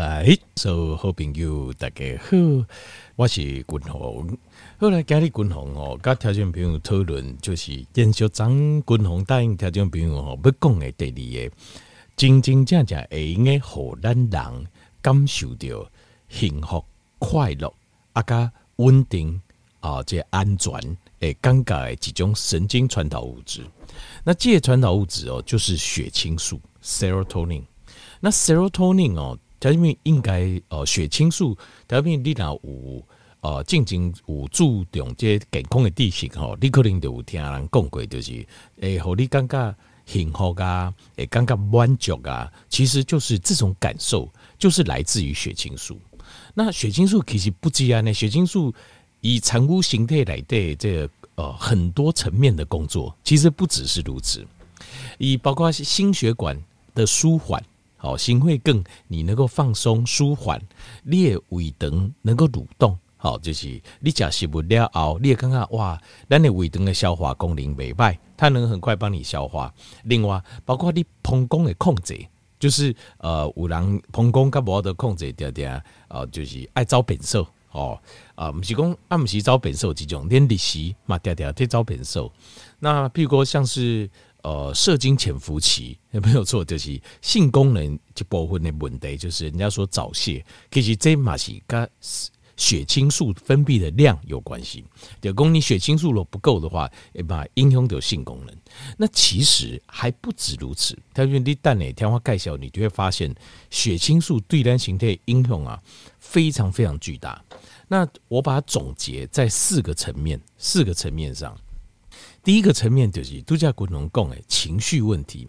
来，所有好朋友大家好，我是君鸿。后来今日君鸿哦，甲听众朋友讨论，就是延续张君鸿答应听众朋友哦，要讲的第二个，真真正正会用的，互咱人感受到幸福、快乐啊，加稳定啊，这安全诶，感觉的一种神经传导物质。那这些传导物质哦，就是血清素 （serotonin）。那 serotonin 哦。条件应该呃血清素条件你若有呃进行有注重这健康的地形吼，你可能就有听人讲过，就是诶，互你感觉幸福啊，诶，感觉满足啊，其实就是这种感受，就是来自于血清素。那血清素其实不止啊，那血清素以产物形态来对这个呃很多层面的工作，其实不只是如此，以包括心血管的舒缓。好，心会更你能够放松舒缓，你的胃肠能够蠕动，好，就是你吃食物了后，你也看看哇，咱的胃肠的消化功能没坏，它能很快帮你消化。另外，包括你膀胱的控制，就是呃，有人膀胱较无得控制掉掉，呃，就是爱找变瘦哦，啊，不是讲啊，不是找变瘦这种，连利息嘛掉掉在找变瘦。那譬如说像是。呃，射精潜伏期也 没有错，就是性功能这部分的问题，就是人家说早泄，其实这嘛是跟血清素分泌的量有关系。就讲你血清素如果不够的话，也把影响到性功能。那其实还不止如此，他说你等哪天花盖小，你就会发现血清素对人形态影响啊非常非常巨大。那我把它总结在四个层面，四个层面上。第一个层面就是度假古农讲的情绪问题，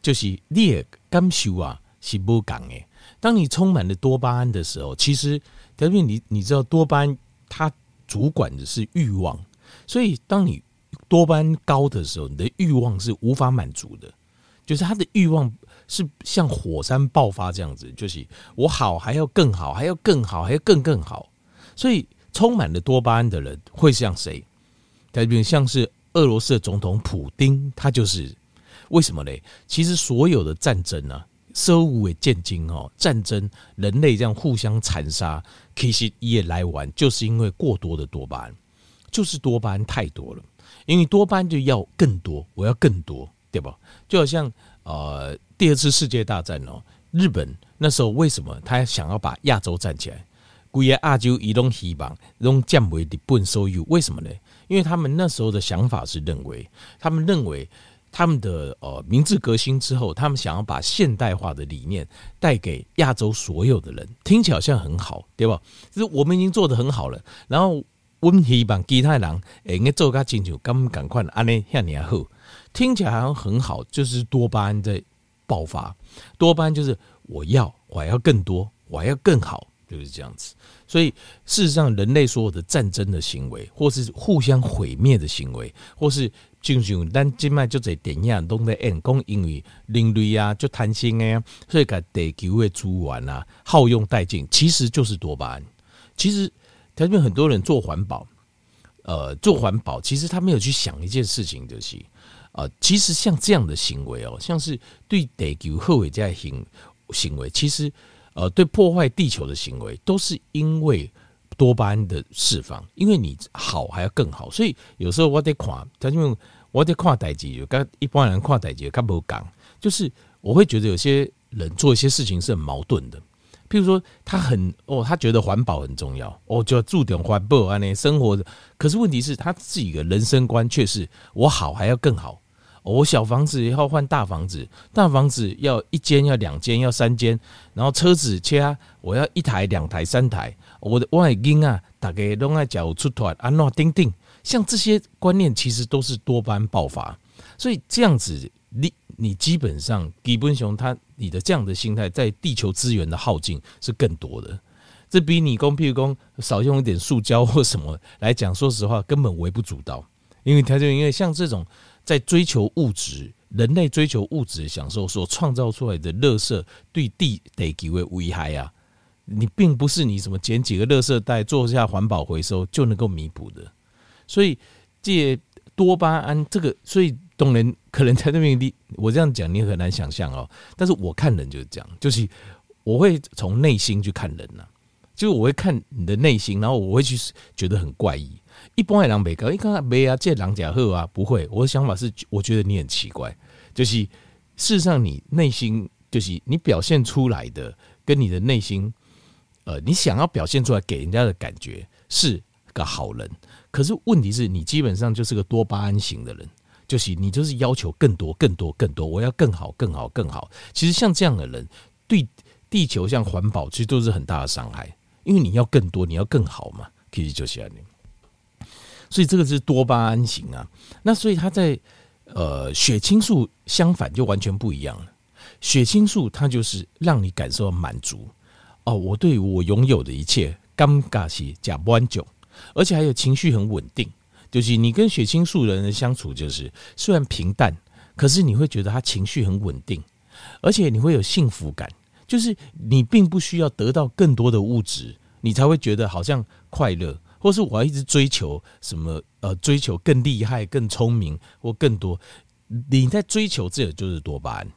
就是你的感受啊是不同的。当你充满了多巴胺的时候，其实特别你你知道多巴胺它主管的是欲望，所以当你多巴胺高的时候，你的欲望是无法满足的，就是他的欲望是像火山爆发这样子，就是我好还要更好，还要更好，还要更更好。所以充满了多巴胺的人会像谁？特别像是。俄罗斯的总统普丁，他就是为什么呢？其实所有的战争呢、啊，社会为战争哦，战争人类这样互相残杀，其实也来玩，就是因为过多的多巴胺，就是多巴胺太多了。因为多巴胺就要更多，我要更多，对吧？就好像呃，第二次世界大战哦，日本那时候为什么他想要把亚洲站起来？规个亚洲移动希望，用降为日本所有，为什么呢？因为他们那时候的想法是认为，他们认为他们的呃明治革新之后，他们想要把现代化的理念带给亚洲所有的人，听起来好像很好，对吧？就是我们已经做得很好了，然后我们希望其他人应该做个进球，赶赶快安尼向你好，听起来好像很好，就是多巴胺在爆发，多巴胺就是我要，我要更多，我要更好。就是这样子，所以事实上，人类所有的战争的行为，或是互相毁灭的行为，或是进行咱今麦就在电影都在演讲，因为人类啊就贪心哎，所以把地球的资源啊耗用殆尽，其实就是多巴胺。其实，台湾很多人做环保，呃，做环保，其实他没有去想一件事情，就是、呃，其实像这样的行为哦，像是对地球后悔这样行行为，其实。呃，对破坏地球的行为，都是因为多巴胺的释放。因为你好还要更好，所以有时候我得看，他因为我得看代志，跟一般人看代志，他不讲，就是我会觉得有些人做一些事情是很矛盾的。譬如说，他很哦，他觉得环保很重要，哦，就要注重环保啊，那生活的。可是问题是他自己的人生观却是我好还要更好。我小房子要换大房子，大房子要一间要两间要三间，然后车子车我要一台两台三台。我的我的囡啊，大家都爱脚出团啊，那钉钉，像这些观念其实都是多巴胺爆发，所以这样子你你基本上基本熊他你的这样的心态，在地球资源的耗尽是更多的。这比你讲譬如讲少用一点塑胶或什么来讲，说实话根本微不足道，因为他就因为像这种。在追求物质，人类追求物质的享受所创造出来的垃圾，对地地球的危害啊，你并不是你什么捡几个垃圾袋做一下环保回收就能够弥补的。所以，借多巴胺这个，所以懂人可能在那边，你我这样讲你很难想象哦。但是我看人就是这样，就是我会从内心去看人呐、啊，就是我会看你的内心，然后我会去觉得很怪异。一般的人没搞，一看没啊，这狼假贺啊，不会。我的想法是，我觉得你很奇怪，就是事实上你内心就是你表现出来的，跟你的内心，呃，你想要表现出来给人家的感觉是个好人，可是问题是你基本上就是个多巴胺型的人，就是你就是要求更多、更多、更多，我要更好、更好、更好。其实像这样的人，对地球像环保，其实都是很大的伤害，因为你要更多，你要更好嘛，其实就是这样。所以这个是多巴胺型啊，那所以它在呃血清素相反就完全不一样了。血清素它就是让你感受到满足哦，我对我拥有的一切尴尬是假满足，而且还有情绪很稳定。就是你跟血清素人的相处，就是虽然平淡，可是你会觉得他情绪很稳定，而且你会有幸福感。就是你并不需要得到更多的物质，你才会觉得好像快乐。或是我要一直追求什么？呃，追求更厉害、更聪明或更多。你在追求这个就是多巴胺，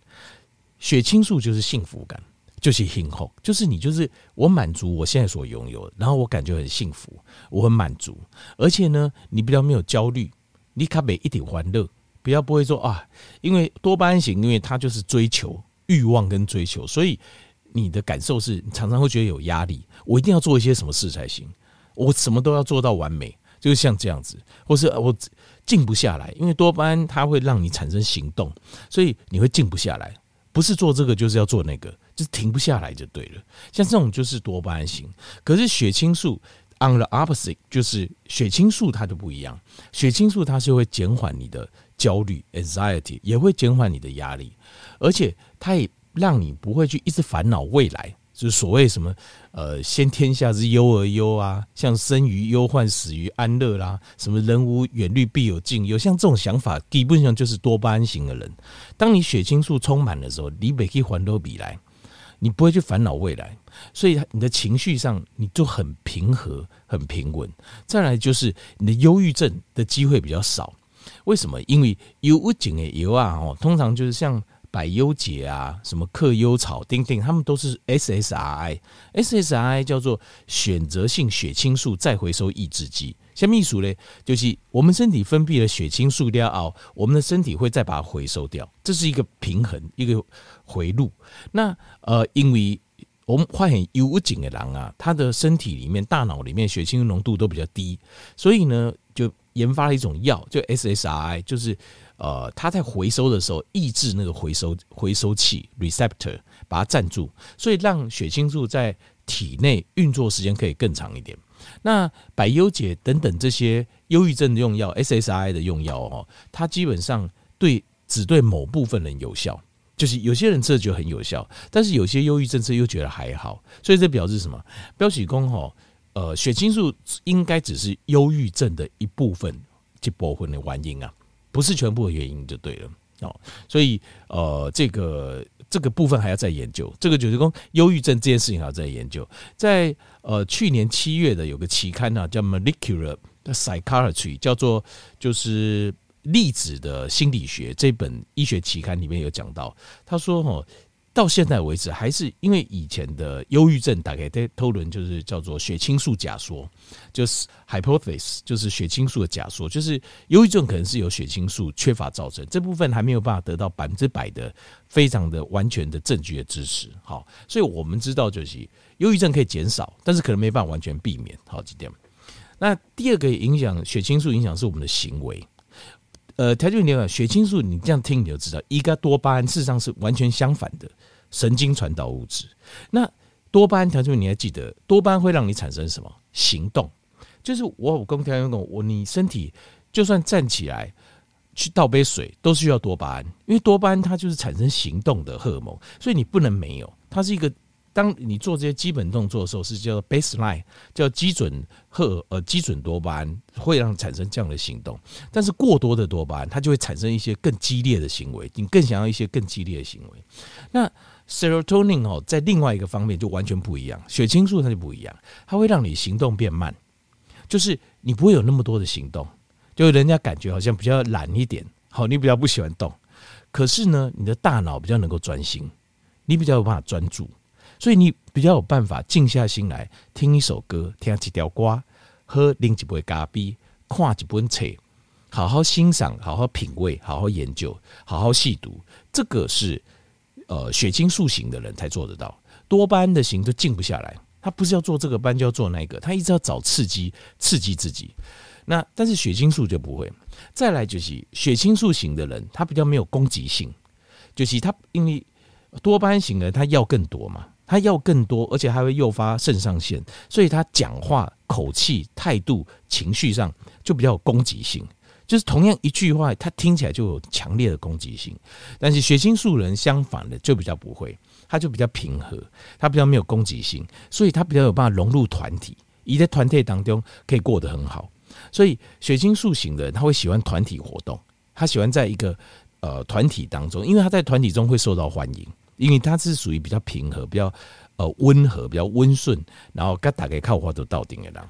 血清素就是幸福感，就是幸福，就是你就是我满足我现在所拥有的，然后我感觉很幸福，我很满足。而且呢，你比较没有焦虑，你卡没一点欢乐，比较不会说啊，因为多巴胺型，因为它就是追求欲望跟追求，所以你的感受是你常常会觉得有压力，我一定要做一些什么事才行。我什么都要做到完美，就是像这样子，或是我静不下来，因为多巴胺它会让你产生行动，所以你会静不下来，不是做这个就是要做那个，就是停不下来就对了。像这种就是多巴胺型，可是血清素 on the opposite 就是血清素它就不一样，血清素它是会减缓你的焦虑 anxiety，也会减缓你的压力，而且它也让你不会去一直烦恼未来。就是所谓什么，呃，先天下之忧而忧啊，像生于忧患，死于安乐啦，什么人无远虑必有近忧，像这种想法，基本上就是多巴胺型的人。当你血清素充满的时候，你每可以还都比来，你不会去烦恼未来，所以你的情绪上你就很平和、很平稳。再来就是你的忧郁症的机会比较少，为什么？因为忧郁症的油啊，哦，通常就是像。百忧解啊，什么克忧草、丁丁，他们都是 SSRI，SSRI 叫做选择性血清素再回收抑制剂。像秘书嘞，就是我们身体分泌了血清素掉后，我们的身体会再把它回收掉，这是一个平衡，一个回路。那呃，因为我们发现忧郁症的人啊，他的身体里面、大脑里面血清浓度都比较低，所以呢，研发了一种药，就 SSRI，就是。呃，它在回收的时候抑制那个回收回收器 receptor，把它占住，所以让血清素在体内运作时间可以更长一点。那百忧解等等这些忧郁症的用药，SSRI 的用药哦，它基本上对只对某部分人有效，就是有些人吃了觉得很有效，但是有些忧郁症吃又觉得还好，所以这表示什么？表示说哦，呃，血清素应该只是忧郁症的一部分，这部分的原因啊。不是全部的原因就对了哦，所以呃，这个这个部分还要再研究。这个就是说，忧郁症这件事情还要再研究。在呃去年七月的有个期刊呢，叫《Molecular Psychiatry》，叫做就是粒子的心理学这本医学期刊里面有讲到，他说哦。到现在为止，还是因为以前的忧郁症，大概在讨论就是叫做血清素假说，就是 hypothesis，就是血清素的假说，就是忧郁症可能是由血清素缺乏造成。这部分还没有办法得到百分之百的、非常的完全的证据的支持。好，所以我们知道就是忧郁症可以减少，但是可能没办法完全避免。好几点。那第二个影响血清素影响是我们的行为。呃，条件你讲血清素，你这样听你就知道，一个多巴胺事实上是完全相反的。神经传导物质，那多巴胺条件你还记得？多巴胺会让你产生什么行动？就是我我跟条件讲，我你身体就算站起来去倒杯水，都需要多巴胺，因为多巴胺它就是产生行动的荷尔蒙，所以你不能没有。它是一个，当你做这些基本动作的时候，是叫 baseline，叫基准荷呃基准多巴胺会让产生这样的行动。但是过多的多巴胺，它就会产生一些更激烈的行为，你更想要一些更激烈的行为，那。Serotonin 哦，在另外一个方面就完全不一样，血清素它就不一样，它会让你行动变慢，就是你不会有那么多的行动，就人家感觉好像比较懒一点，好，你比较不喜欢动，可是呢，你的大脑比较能够专心，你比较有办法专注，所以你比较有办法静下心来听一首歌，听几条瓜，喝拎几杯咖啡，看几本册，好好欣赏，好好品味，好好研究，好好细读。这个是呃血清素型的人才做得到，多巴胺的型都静不下来。他不是要做这个班，就要做那个，他一直要找刺激，刺激自己。那但是血清素就不会。再来就是血清素型的人，他比较没有攻击性，就是他因为多巴胺型的他要更多嘛，他要更多，而且还会诱发肾上腺，所以他讲话口气、态度、情绪上就比较有攻击性。就是同样一句话，他听起来就有强烈的攻击性。但是血清素人相反的就比较不会。他就比较平和，他比较没有攻击性，所以他比较有办法融入团体，一在团体当中可以过得很好。所以血清素型的人他会喜欢团体活动，他喜欢在一个呃团体当中，因为他在团体中会受到欢迎，因为他是属于比较平和、比较呃温和、比较温顺，然后跟大家靠话都到顶的人。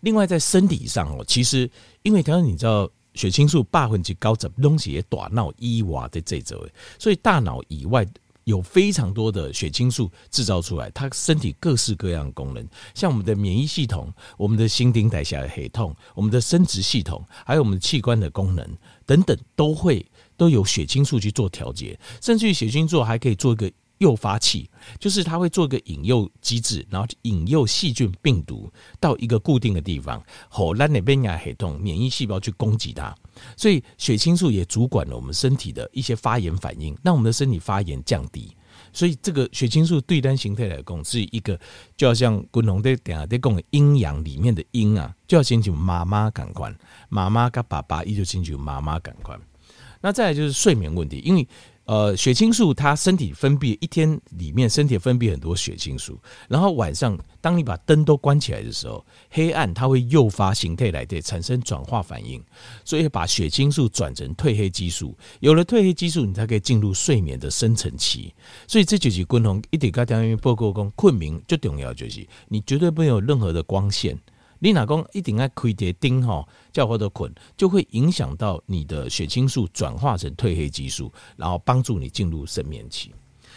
另外在身体上哦，其实因为刚刚你知道血清素百分之九十东西也大脑以外的这种，所以大脑以外。有非常多的血清素制造出来，它身体各式各样的功能，像我们的免疫系统、我们的新陈代谢系统、我们的生殖系统，还有我们器官的功能等等，都会都有血清素去做调节，甚至于血清素还可以做一个。诱发器就是它会做一个引诱机制，然后引诱细菌、病毒到一个固定的地方，后让那边呀系统免疫细胞去攻击它。所以血清素也主管了我们身体的一些发炎反应，让我们的身体发炎降低。所以这个血清素对单形态来讲是一个，就好像滚龙的点啊，在讲阴阳里面的阴啊，就要先求妈妈感官，妈妈跟爸爸依旧先求妈妈感官。那再来就是睡眠问题，因为。呃，血清素它身体分泌一天里面身体分泌很多血清素，然后晚上当你把灯都关起来的时候，黑暗它会诱发形态来的产生转化反应，所以把血清素转成褪黑激素，有了褪黑激素，你才可以进入睡眠的深层期。所以这就是共同一点，刚才报告讲，困眠最重要就是你绝对没有任何的光线。你哪公一定要开点灯哈，叫或者困，就会影响到你的血清素转化成褪黑激素，然后帮助你进入睡眠期。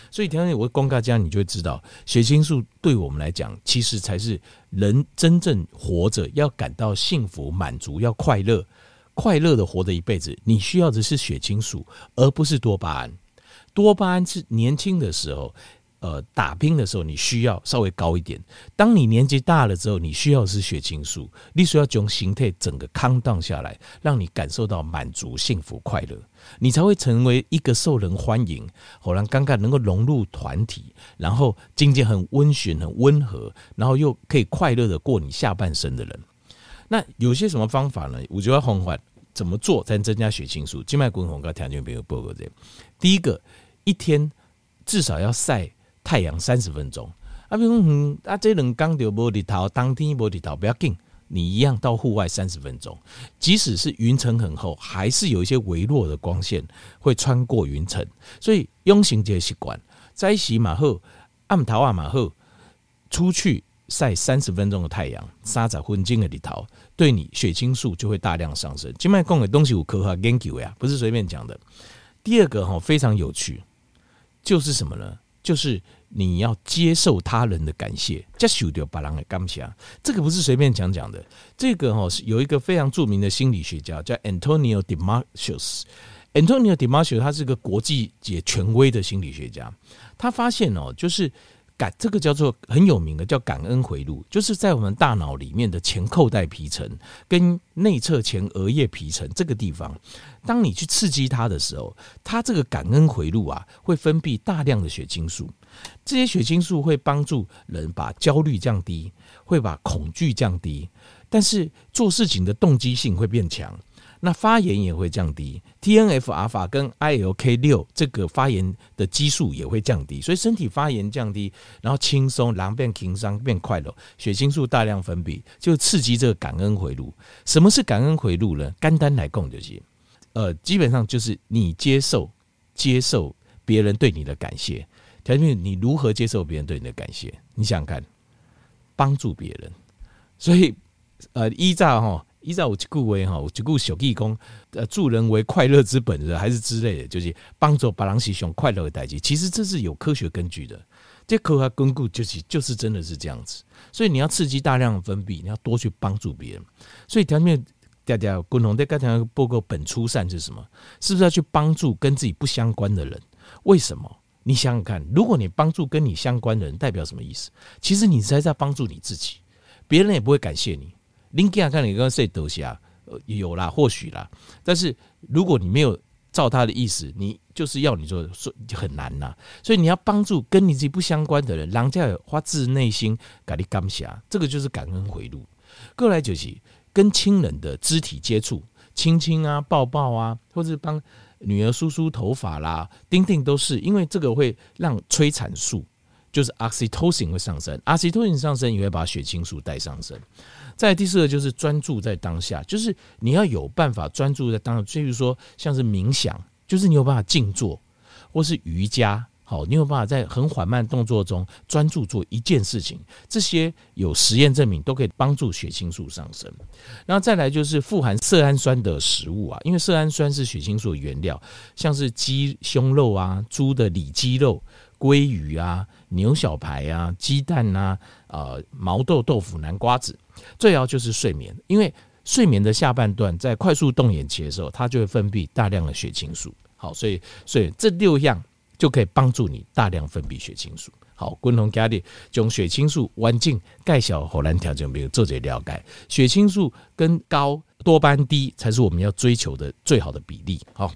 所以，听我公告这样，你就会知道，血清素对我们来讲，其实才是人真正活着要感到幸福、满足、要快乐、快乐的活着一辈子。你需要的是血清素，而不是多巴胺。多巴胺是年轻的时候。呃，打拼的时候你需要稍微高一点。当你年纪大了之后，你需要是血清素，你需要将形态整个康荡下来，让你感受到满足、幸福、快乐，你才会成为一个受人欢迎、好让尴尬能够融入团体，然后境界很温驯、很温和，然后又可以快乐的过你下半生的人。那有些什么方法呢？我觉得很缓，怎么做才能增加血清素？静脉滚红跟条件没有报告这。第一个，一天至少要晒。太阳三十分钟，啊，比如嗯，啊，这人刚掉玻璃头，当天玻璃头不要紧，你一样到户外三十分钟，即使是云层很厚，还是有一些微弱的光线会穿过云层，所以用行这个习惯，在洗马后，暗头啊马后，出去晒三十分钟的太阳，三十分钟的里头，对你血清素就会大量上升。今麦讲的东西有科学研究呀，不是随便讲的。第二个哈非常有趣，就是什么呢？就是你要接受他人的感谢，接受掉别人的感谢，这个不是随便讲讲的。这个哈是有一个非常著名的心理学家叫 Antonio Damasio。Antonio Damasio 他是个国际级权威的心理学家，他发现哦，就是。这个叫做很有名的叫感恩回路，就是在我们大脑里面的前扣带皮层跟内侧前额叶皮层这个地方，当你去刺激它的时候，它这个感恩回路啊会分泌大量的血清素，这些血清素会帮助人把焦虑降低，会把恐惧降低，但是做事情的动机性会变强。那发炎也会降低，TNF 阿尔法跟 ILK 六这个发炎的激素也会降低，所以身体发炎降低，然后轻松，然后变轻松，变快乐，血清素大量分泌，就刺激这个感恩回路。什么是感恩回路呢？简单来供就是，呃，基本上就是你接受接受别人对你的感谢，条件你如何接受别人对你的感谢？你想想看，帮助别人，所以呃，依照哈。依照我这句话哈，我这句小义工，呃，助人为快乐之本的，还是之类的，就是帮助别人实现快乐的代际。其实这是有科学根据的。这科学根据就是就是真的是这样子。所以你要刺激大量的分泌，你要多去帮助别人。所以条面大家共同在刚才报告本初善是什么？是不是要去帮助跟自己不相关的人？为什么？你想想看，如果你帮助跟你相关的人，代表什么意思？其实你是在帮助你自己，别人也不会感谢你。林吉亚看你刚刚说多些，有啦，或许啦。但是如果你没有照他的意思，你就是要你做，说很难呐。所以你要帮助跟你自己不相关的人，人家有发自内心给你感谢，这个就是感恩回路。过来就是跟亲人的肢体接触，亲亲啊，抱抱啊，或者帮。女儿梳梳头发啦，丁丁都是，因为这个会让催产素，就是 oxytocin 会上升，oxytocin 上升也会把血清素带上升。再第四个就是专注在当下，就是你要有办法专注在当下，譬如说像是冥想，就是你有办法静坐，或是瑜伽。好，你有办法在很缓慢动作中专注做一件事情，这些有实验证明都可以帮助血清素上升。然后再来就是富含色氨酸的食物啊，因为色氨酸是血清素的原料，像是鸡胸肉啊、猪的里脊肉、鲑鱼啊、牛小排啊、鸡蛋啊、呃毛豆、豆腐、南瓜子。最要就是睡眠，因为睡眠的下半段在快速动眼期的时候，它就会分泌大量的血清素。好，所以所以这六样。就可以帮助你大量分泌血清素。好，共同家里将血清素环境介绍荷兰调整，比如做这了解，血清素跟高多巴低才是我们要追求的最好的比例。好，